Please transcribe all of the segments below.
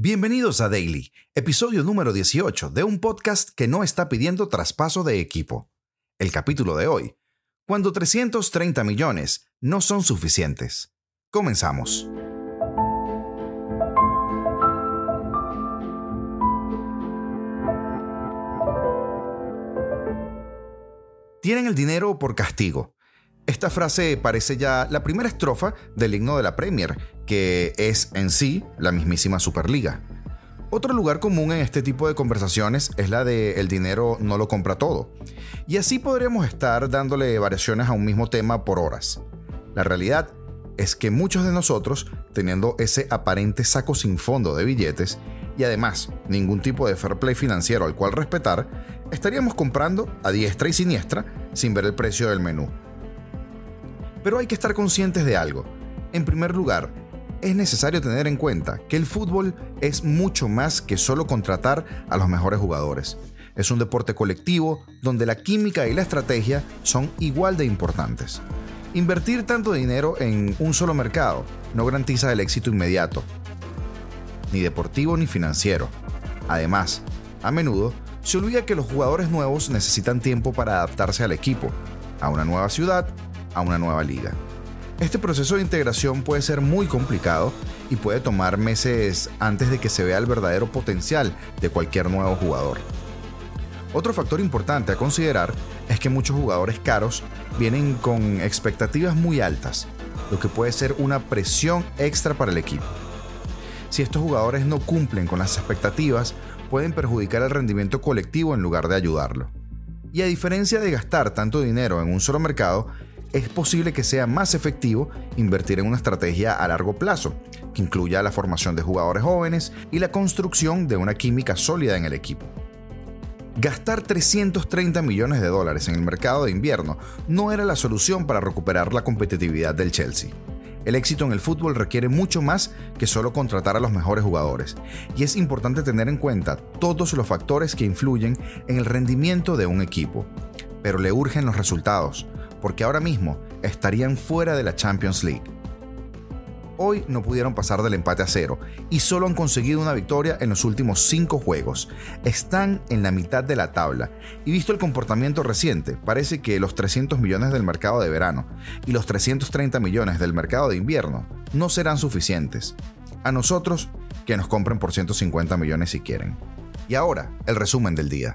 Bienvenidos a Daily, episodio número 18 de un podcast que no está pidiendo traspaso de equipo. El capítulo de hoy, cuando 330 millones no son suficientes. Comenzamos. Tienen el dinero por castigo. Esta frase parece ya la primera estrofa del himno de la Premier, que es en sí la mismísima Superliga. Otro lugar común en este tipo de conversaciones es la de el dinero no lo compra todo. Y así podríamos estar dándole variaciones a un mismo tema por horas. La realidad es que muchos de nosotros, teniendo ese aparente saco sin fondo de billetes, y además ningún tipo de fair play financiero al cual respetar, estaríamos comprando a diestra y siniestra sin ver el precio del menú. Pero hay que estar conscientes de algo. En primer lugar, es necesario tener en cuenta que el fútbol es mucho más que solo contratar a los mejores jugadores. Es un deporte colectivo donde la química y la estrategia son igual de importantes. Invertir tanto dinero en un solo mercado no garantiza el éxito inmediato, ni deportivo ni financiero. Además, a menudo se olvida que los jugadores nuevos necesitan tiempo para adaptarse al equipo, a una nueva ciudad a una nueva liga. Este proceso de integración puede ser muy complicado y puede tomar meses antes de que se vea el verdadero potencial de cualquier nuevo jugador. Otro factor importante a considerar es que muchos jugadores caros vienen con expectativas muy altas, lo que puede ser una presión extra para el equipo. Si estos jugadores no cumplen con las expectativas, pueden perjudicar el rendimiento colectivo en lugar de ayudarlo. Y a diferencia de gastar tanto dinero en un solo mercado, es posible que sea más efectivo invertir en una estrategia a largo plazo, que incluya la formación de jugadores jóvenes y la construcción de una química sólida en el equipo. Gastar 330 millones de dólares en el mercado de invierno no era la solución para recuperar la competitividad del Chelsea. El éxito en el fútbol requiere mucho más que solo contratar a los mejores jugadores, y es importante tener en cuenta todos los factores que influyen en el rendimiento de un equipo. Pero le urgen los resultados, porque ahora mismo estarían fuera de la Champions League. Hoy no pudieron pasar del empate a cero y solo han conseguido una victoria en los últimos cinco juegos. Están en la mitad de la tabla y visto el comportamiento reciente, parece que los 300 millones del mercado de verano y los 330 millones del mercado de invierno no serán suficientes. A nosotros, que nos compren por 150 millones si quieren. Y ahora, el resumen del día.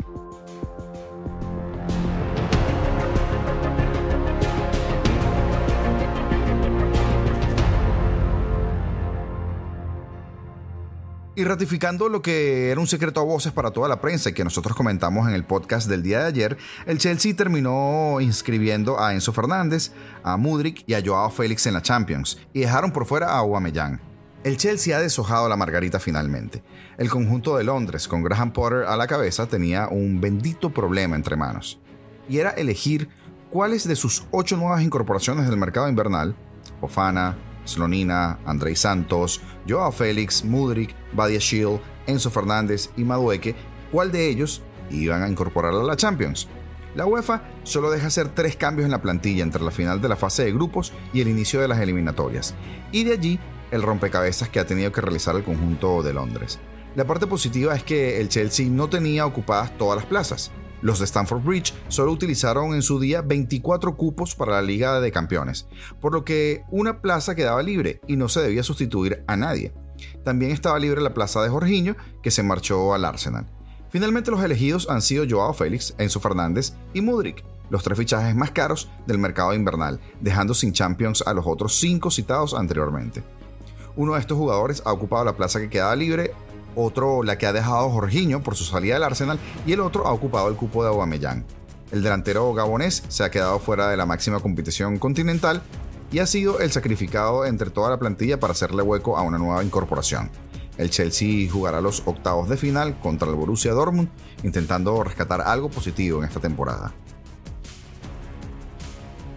Y ratificando lo que era un secreto a voces para toda la prensa y que nosotros comentamos en el podcast del día de ayer, el Chelsea terminó inscribiendo a Enzo Fernández, a Mudrik y a Joao Félix en la Champions y dejaron por fuera a Aubameyang. El Chelsea ha deshojado la margarita finalmente. El conjunto de Londres, con Graham Potter a la cabeza, tenía un bendito problema entre manos. Y era elegir cuáles de sus ocho nuevas incorporaciones del mercado invernal, Ofana, Slonina, Andrei Santos, Joao Félix, Mudrik, Badia Shield, Enzo Fernández y Madueque, cuál de ellos iban a incorporar a la Champions. La UEFA solo deja hacer tres cambios en la plantilla entre la final de la fase de grupos y el inicio de las eliminatorias, y de allí el rompecabezas que ha tenido que realizar el conjunto de Londres. La parte positiva es que el Chelsea no tenía ocupadas todas las plazas. Los de Stamford Bridge solo utilizaron en su día 24 cupos para la Liga de Campeones, por lo que una plaza quedaba libre y no se debía sustituir a nadie. También estaba libre la plaza de Jorginho, que se marchó al Arsenal. Finalmente los elegidos han sido Joao Félix, Enzo Fernández y Mudrik, los tres fichajes más caros del mercado invernal, dejando sin Champions a los otros cinco citados anteriormente. Uno de estos jugadores ha ocupado la plaza que quedaba libre otro la que ha dejado Jorginho por su salida del Arsenal y el otro ha ocupado el cupo de Aubameyang. El delantero gabonés se ha quedado fuera de la máxima competición continental y ha sido el sacrificado entre toda la plantilla para hacerle hueco a una nueva incorporación. El Chelsea jugará los octavos de final contra el Borussia Dortmund, intentando rescatar algo positivo en esta temporada.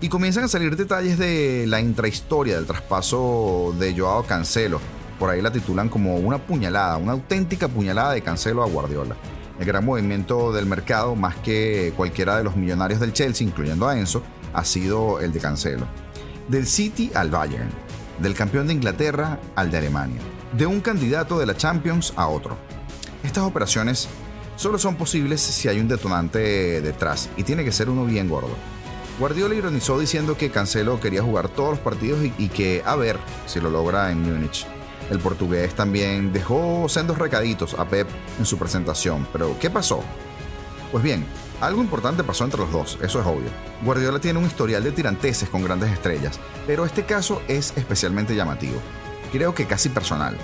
Y comienzan a salir detalles de la intrahistoria del traspaso de Joao Cancelo, por ahí la titulan como una puñalada, una auténtica puñalada de Cancelo a Guardiola. El gran movimiento del mercado, más que cualquiera de los millonarios del Chelsea, incluyendo a Enzo, ha sido el de Cancelo. Del City al Bayern, del campeón de Inglaterra al de Alemania. de un candidato de la Champions a otro. Estas operaciones solo son posibles si hay un detonante detrás y tiene que ser uno bien gordo. Guardiola ironizó diciendo que Cancelo quería jugar todos los partidos y, que a ver si lo logra en Múnich. El portugués también dejó sendos recaditos a Pep en su presentación, pero ¿qué pasó? Pues bien, algo importante pasó entre los dos, eso es obvio. Guardiola tiene un historial de tiranteses con grandes estrellas, pero este caso es especialmente llamativo. Creo que casi personal.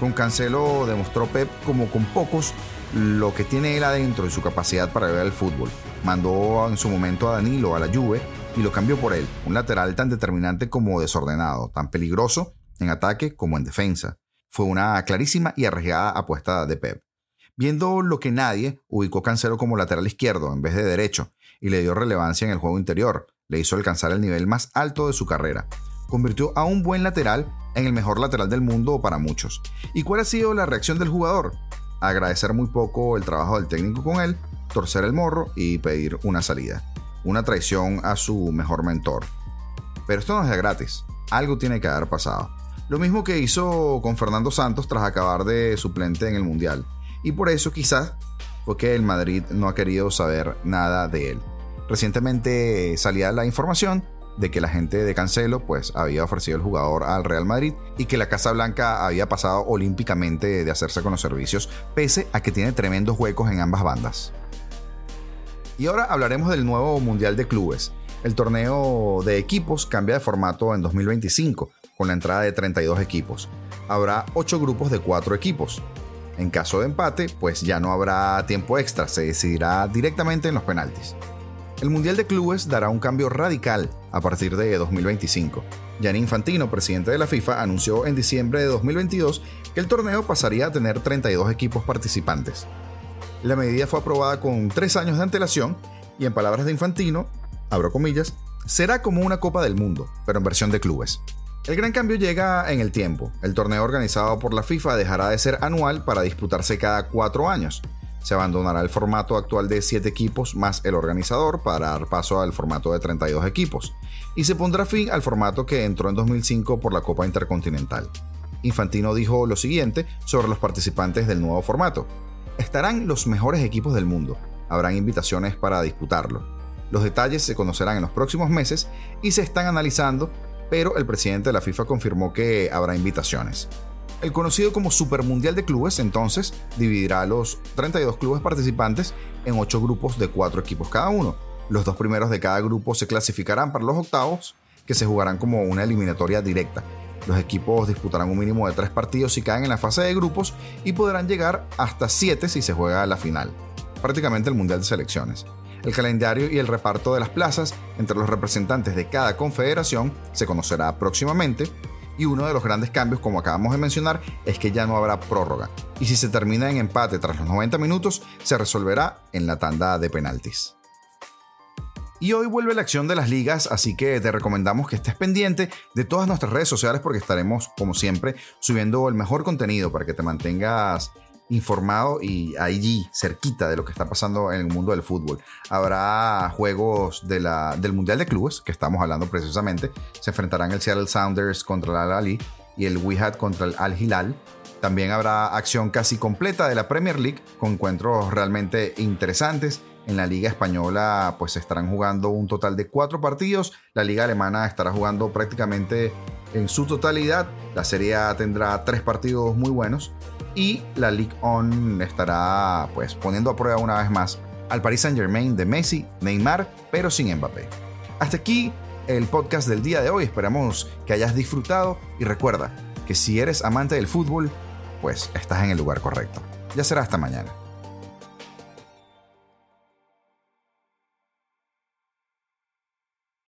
Con Cancelo demostró Pep como con pocos lo que tiene él adentro y su capacidad para ver el fútbol. Mandó en su momento a Danilo a la Juve y lo cambió por él, un lateral tan determinante como desordenado, tan peligroso en ataque como en defensa. Fue una clarísima y arriesgada apuesta de Pep. Viendo lo que nadie, ubicó Cancelo como lateral izquierdo en vez de derecho y le dio relevancia en el juego interior. Le hizo alcanzar el nivel más alto de su carrera. Convirtió a un buen lateral en el mejor lateral del mundo para muchos. ¿Y cuál ha sido la reacción del jugador? Agradecer muy poco el trabajo del técnico con él, torcer el morro y pedir una salida. Una traición a su mejor mentor. Pero esto no es de gratis. Algo tiene que haber pasado. Lo mismo que hizo con Fernando Santos tras acabar de suplente en el Mundial y por eso quizás porque el Madrid no ha querido saber nada de él. Recientemente salía la información de que la gente de Cancelo pues había ofrecido el jugador al Real Madrid y que la Casa Blanca había pasado olímpicamente de hacerse con los servicios, pese a que tiene tremendos huecos en ambas bandas. Y ahora hablaremos del nuevo Mundial de Clubes. El torneo de equipos cambia de formato en 2025, con la entrada de 32 equipos. Habrá 8 grupos de 4 equipos. En caso de empate, pues ya no habrá tiempo extra, se decidirá directamente en los penaltis. El Mundial de Clubes dará un cambio radical a partir de 2025. Gianni Infantino, presidente de la FIFA, anunció en diciembre de 2022 que el torneo pasaría a tener 32 equipos participantes. La medida fue aprobada con tres años de antelación y en palabras de Infantino, abro comillas, será como una Copa del Mundo, pero en versión de clubes. El gran cambio llega en el tiempo. El torneo organizado por la FIFA dejará de ser anual para disputarse cada cuatro años. Se abandonará el formato actual de 7 equipos más el organizador para dar paso al formato de 32 equipos. Y se pondrá fin al formato que entró en 2005 por la Copa Intercontinental. Infantino dijo lo siguiente sobre los participantes del nuevo formato. Estarán los mejores equipos del mundo. Habrán invitaciones para disputarlo. Los detalles se conocerán en los próximos meses y se están analizando pero el presidente de la FIFA confirmó que habrá invitaciones. El conocido como Super Mundial de Clubes entonces dividirá a los 32 clubes participantes en 8 grupos de 4 equipos cada uno. Los dos primeros de cada grupo se clasificarán para los octavos, que se jugarán como una eliminatoria directa. Los equipos disputarán un mínimo de 3 partidos si caen en la fase de grupos y podrán llegar hasta 7 si se juega a la final. Prácticamente el Mundial de Selecciones. El calendario y el reparto de las plazas entre los representantes de cada confederación se conocerá próximamente y uno de los grandes cambios, como acabamos de mencionar, es que ya no habrá prórroga. Y si se termina en empate tras los 90 minutos, se resolverá en la tanda de penaltis. Y hoy vuelve la acción de las ligas, así que te recomendamos que estés pendiente de todas nuestras redes sociales porque estaremos, como siempre, subiendo el mejor contenido para que te mantengas informado y allí cerquita de lo que está pasando en el mundo del fútbol. Habrá juegos de la, del Mundial de Clubes, que estamos hablando precisamente. Se enfrentarán el Seattle Sounders contra el Al-Ali y el Wihad contra el Al-Hilal. También habrá acción casi completa de la Premier League con encuentros realmente interesantes. En la Liga Española pues estarán jugando un total de cuatro partidos. La Liga Alemana estará jugando prácticamente en su totalidad. La Serie A tendrá tres partidos muy buenos y la League On estará pues poniendo a prueba una vez más al Paris Saint Germain de Messi, Neymar, pero sin Mbappé. Hasta aquí el podcast del día de hoy, esperamos que hayas disfrutado y recuerda que si eres amante del fútbol, pues estás en el lugar correcto. Ya será hasta mañana.